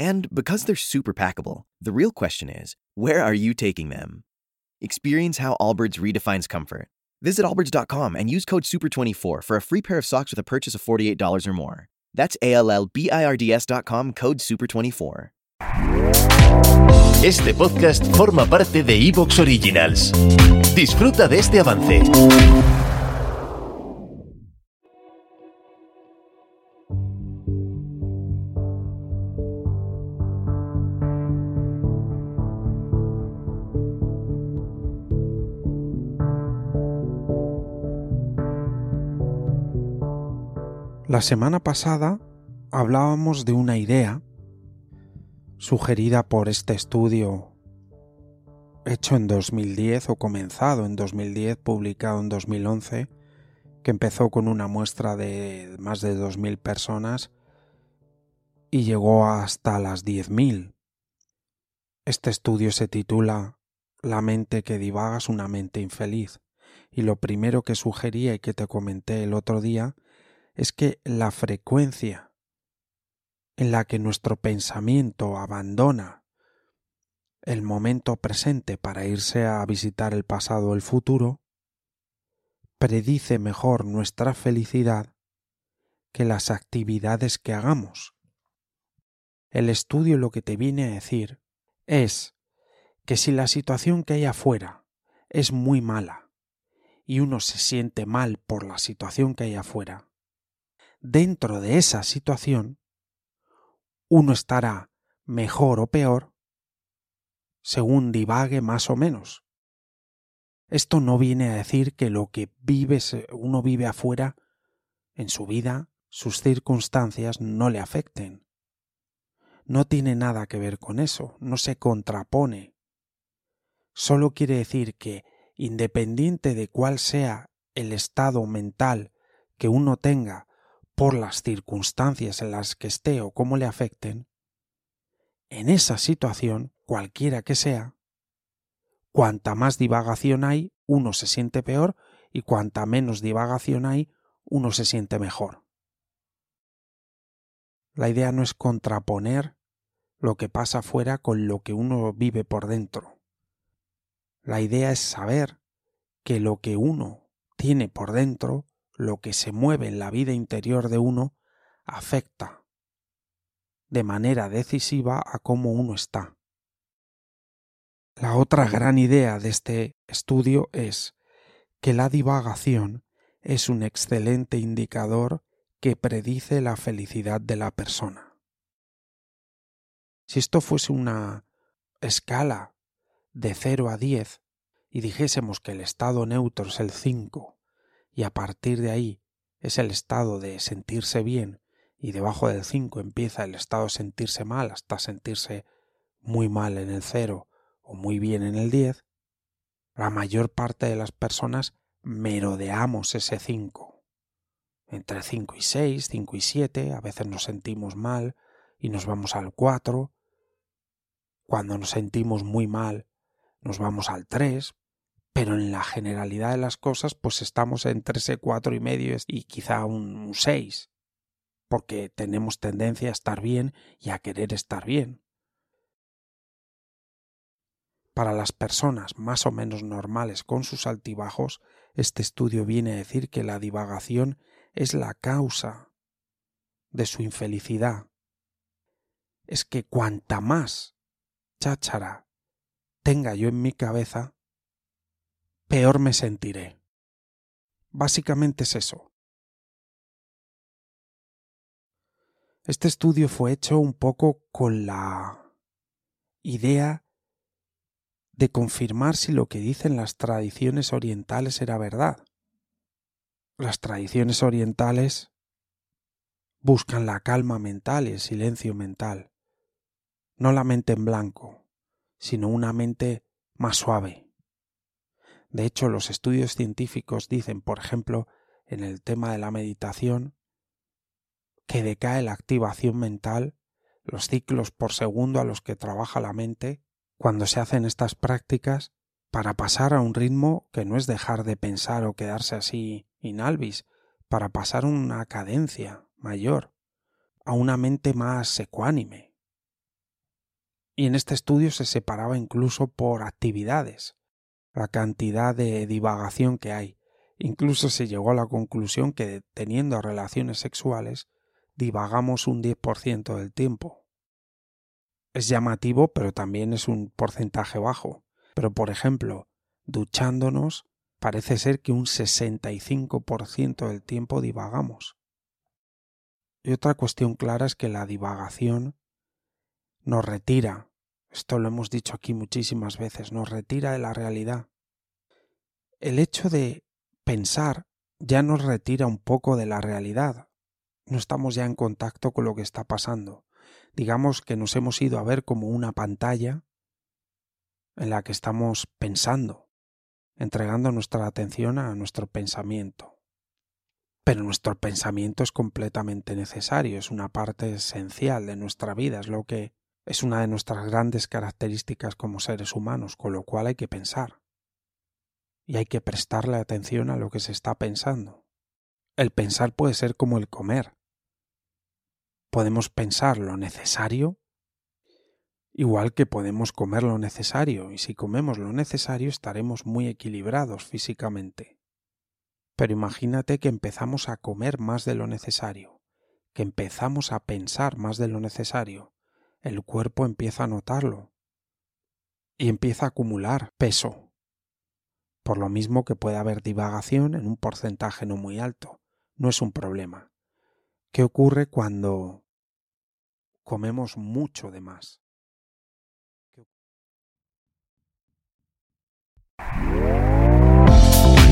And because they're super packable, the real question is where are you taking them? Experience how Allbirds redefines comfort. Visit allbirds.com and use code SUPER24 for a free pair of socks with a purchase of $48 or more. That's A L L B I R D S.com code SUPER24. Este podcast forma parte de Evox Originals. Disfruta de este avance. La semana pasada hablábamos de una idea sugerida por este estudio hecho en 2010 o comenzado en 2010, publicado en 2011, que empezó con una muestra de más de 2.000 personas y llegó hasta las 10.000. Este estudio se titula La mente que divaga es una mente infeliz y lo primero que sugería y que te comenté el otro día es que la frecuencia en la que nuestro pensamiento abandona el momento presente para irse a visitar el pasado o el futuro, predice mejor nuestra felicidad que las actividades que hagamos. El estudio lo que te viene a decir es que si la situación que hay afuera es muy mala y uno se siente mal por la situación que hay afuera, dentro de esa situación, uno estará mejor o peor según divague más o menos. Esto no viene a decir que lo que vives, uno vive afuera en su vida, sus circunstancias no le afecten. No tiene nada que ver con eso, no se contrapone. Solo quiere decir que, independiente de cuál sea el estado mental que uno tenga por las circunstancias en las que esté o cómo le afecten, en esa situación, cualquiera que sea, cuanta más divagación hay, uno se siente peor y cuanta menos divagación hay, uno se siente mejor. La idea no es contraponer lo que pasa afuera con lo que uno vive por dentro. La idea es saber que lo que uno tiene por dentro lo que se mueve en la vida interior de uno afecta de manera decisiva a cómo uno está. La otra gran idea de este estudio es que la divagación es un excelente indicador que predice la felicidad de la persona. Si esto fuese una escala de 0 a 10 y dijésemos que el estado neutro es el 5 y a partir de ahí es el estado de sentirse bien y debajo del 5 empieza el estado de sentirse mal hasta sentirse muy mal en el 0 o muy bien en el 10, la mayor parte de las personas merodeamos ese 5. Entre 5 y 6, 5 y 7, a veces nos sentimos mal y nos vamos al 4. Cuando nos sentimos muy mal, nos vamos al 3, pero en la generalidad de las cosas pues estamos entre ese cuatro y medio y quizá un seis, porque tenemos tendencia a estar bien y a querer estar bien. Para las personas más o menos normales con sus altibajos, este estudio viene a decir que la divagación es la causa de su infelicidad. Es que cuanta más cháchara tenga yo en mi cabeza, peor me sentiré. Básicamente es eso. Este estudio fue hecho un poco con la idea de confirmar si lo que dicen las tradiciones orientales era verdad. Las tradiciones orientales buscan la calma mental y el silencio mental. no la mente en blanco, sino una mente más suave. De hecho, los estudios científicos dicen, por ejemplo, en el tema de la meditación, que decae la activación mental, los ciclos por segundo a los que trabaja la mente, cuando se hacen estas prácticas, para pasar a un ritmo que no es dejar de pensar o quedarse así inalvis, para pasar una cadencia mayor, a una mente más ecuánime. Y en este estudio se separaba incluso por actividades, la cantidad de divagación que hay. Incluso se llegó a la conclusión que teniendo relaciones sexuales divagamos un 10% del tiempo. Es llamativo, pero también es un porcentaje bajo. Pero, por ejemplo, duchándonos, parece ser que un 65% del tiempo divagamos. Y otra cuestión clara es que la divagación nos retira, esto lo hemos dicho aquí muchísimas veces, nos retira de la realidad. El hecho de pensar ya nos retira un poco de la realidad. No estamos ya en contacto con lo que está pasando. Digamos que nos hemos ido a ver como una pantalla en la que estamos pensando, entregando nuestra atención a nuestro pensamiento. Pero nuestro pensamiento es completamente necesario, es una parte esencial de nuestra vida, es lo que es una de nuestras grandes características como seres humanos, con lo cual hay que pensar. Y hay que prestarle atención a lo que se está pensando. El pensar puede ser como el comer. Podemos pensar lo necesario Igual que podemos comer lo necesario, y si comemos lo necesario estaremos muy equilibrados físicamente. Pero imagínate que empezamos a comer más de lo necesario, que empezamos a pensar más de lo necesario, el cuerpo empieza a notarlo y empieza a acumular peso. Por lo mismo que puede haber divagación en un porcentaje no muy alto, no es un problema. ¿Qué ocurre cuando comemos mucho de más?